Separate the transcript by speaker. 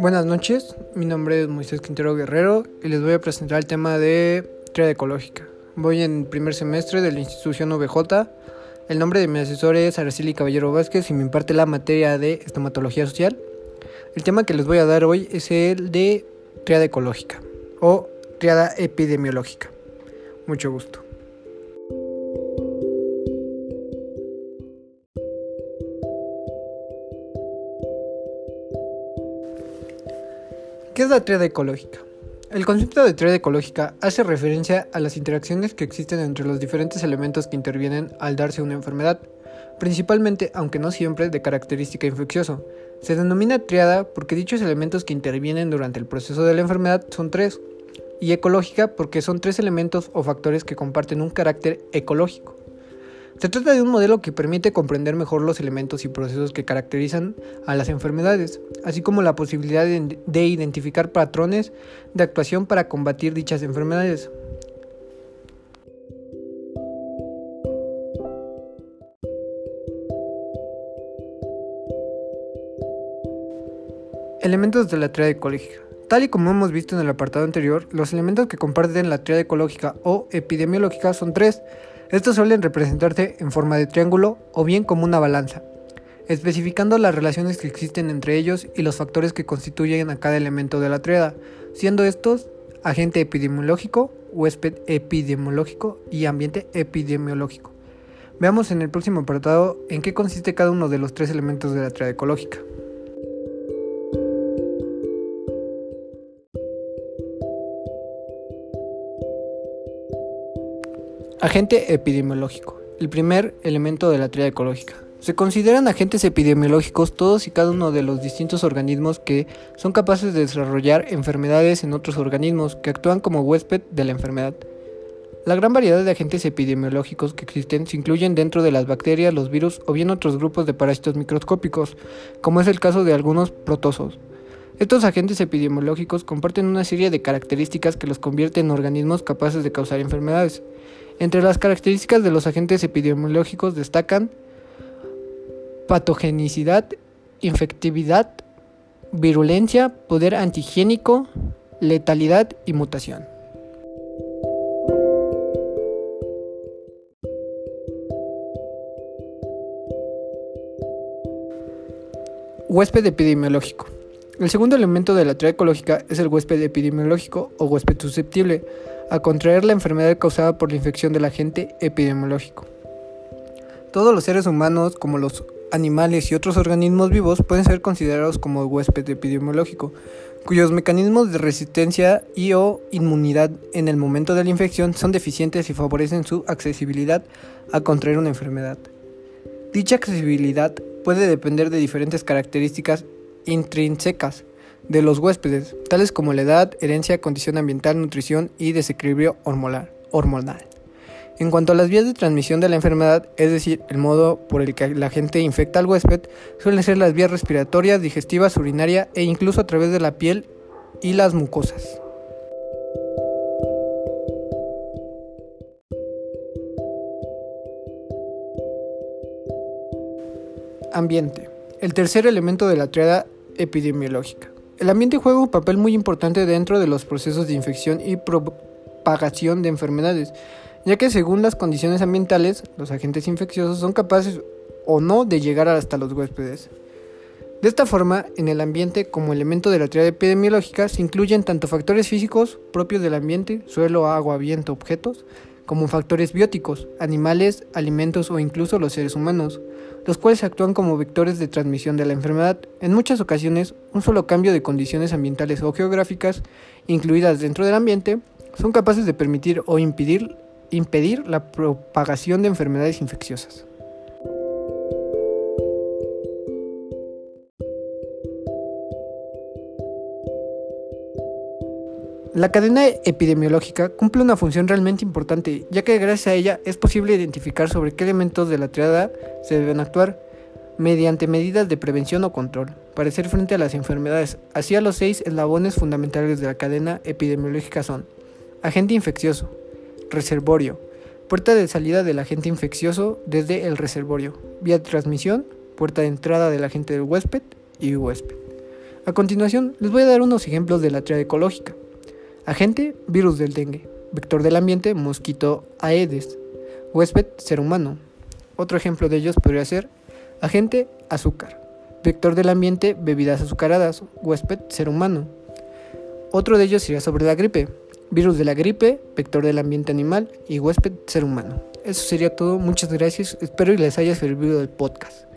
Speaker 1: Buenas noches, mi nombre es Moisés Quintero Guerrero y les voy a presentar el tema de triada ecológica. Voy en primer semestre de la institución VJ. El nombre de mi asesor es Araceli Caballero Vázquez y me imparte la materia de estomatología social. El tema que les voy a dar hoy es el de triada ecológica o triada epidemiológica. Mucho gusto. ¿Qué es la triada ecológica? El concepto de triada ecológica hace referencia a las interacciones que existen entre los diferentes elementos que intervienen al darse una enfermedad, principalmente, aunque no siempre, de característica infecciosa. Se denomina triada porque dichos elementos que intervienen durante el proceso de la enfermedad son tres, y ecológica porque son tres elementos o factores que comparten un carácter ecológico. Se trata de un modelo que permite comprender mejor los elementos y procesos que caracterizan a las enfermedades, así como la posibilidad de, identificar patrones de actuación para combatir dichas enfermedades. Elementos de la triada ecológica. Tal y como hemos visto en el apartado anterior, los elementos que comparten la triada ecológica o epidemiológica son tres, estos suelen representarse en forma de triángulo o bien como una balanza, especificando las relaciones que existen entre ellos y los factores que constituyen a cada elemento de la triada, siendo estos agente epidemiológico, huésped epidemiológico y ambiente epidemiológico. Veamos en el próximo apartado en qué consiste cada uno de los tres elementos de la triada ecológica. Agente epidemiológico. El primer elemento de la triada ecológica. Se consideran agentes epidemiológicos todos y cada uno de los distintos organismos que son capaces de desarrollar enfermedades en otros organismos que actúan como huésped de la enfermedad. La gran variedad de agentes epidemiológicos que existen se incluyen dentro de las bacterias, los virus o bien otros grupos de parásitos microscópicos, como es el caso de algunos protozoos. Estos agentes epidemiológicos comparten una serie de características que los convierten en organismos capaces de causar enfermedades. Entre las características de los agentes epidemiológicos destacan patogenicidad, infectividad, virulencia, poder antigénico, letalidad y mutación. Huésped epidemiológico. El segundo elemento de la triada ecológica es el huésped epidemiológico o huésped susceptible a contraer la enfermedad causada por la infección del agente epidemiológico. Todos los seres humanos, como los animales y otros organismos vivos, pueden ser considerados como huésped epidemiológico, cuyos mecanismos de resistencia y o inmunidad en el momento de la infección son deficientes y favorecen su accesibilidad a contraer una enfermedad. Dicha accesibilidad puede depender de diferentes características intrínsecas de los huéspedes, tales como la edad, herencia, condición ambiental, nutrición y desequilibrio hormonal. En cuanto a las vías de transmisión de la enfermedad, es decir, el modo por el que la gente infecta al huésped, suelen ser las vías respiratorias, digestivas, urinaria e incluso a través de la piel y las mucosas. Ambiente. El tercer elemento de la triada epidemiológica. El ambiente juega un papel muy importante dentro de los procesos de infección y propagación de enfermedades, ya que según las condiciones ambientales, los agentes infecciosos son capaces o no de llegar hasta los huéspedes. De esta forma, en el ambiente como elemento de la triada epidemiológica se incluyen tanto factores físicos propios del ambiente, suelo, agua, viento, objetos, como factores bióticos, animales, alimentos o incluso los seres humanos, los cuales actúan como vectores de transmisión de la enfermedad. En muchas ocasiones, un solo cambio de condiciones ambientales o geográficas, incluidas dentro del ambiente, son capaces de permitir o impedir, la propagación de enfermedades infecciosas. La cadena epidemiológica cumple una función realmente importante, ya que gracias a ella es posible identificar sobre qué elementos de la triada se deben actuar mediante medidas de prevención o control para hacer frente a las enfermedades. Así a los seis eslabones fundamentales de la cadena epidemiológica son agente infeccioso, reservorio, puerta de salida del agente infeccioso desde el reservorio, vía de transmisión, puerta de entrada del agente del huésped y huésped. A continuación, les voy a dar unos ejemplos de la triada ecológica. Agente, virus del dengue. Vector del ambiente, mosquito Aedes. Huésped, ser humano. Otro ejemplo de ellos podría ser agente, azúcar. Vector del ambiente, bebidas azucaradas. Huésped, ser humano. Otro de ellos sería sobre la gripe. Virus de la gripe, vector del ambiente animal y huésped, ser humano. Eso sería todo. Muchas gracias. Espero que les haya servido el podcast.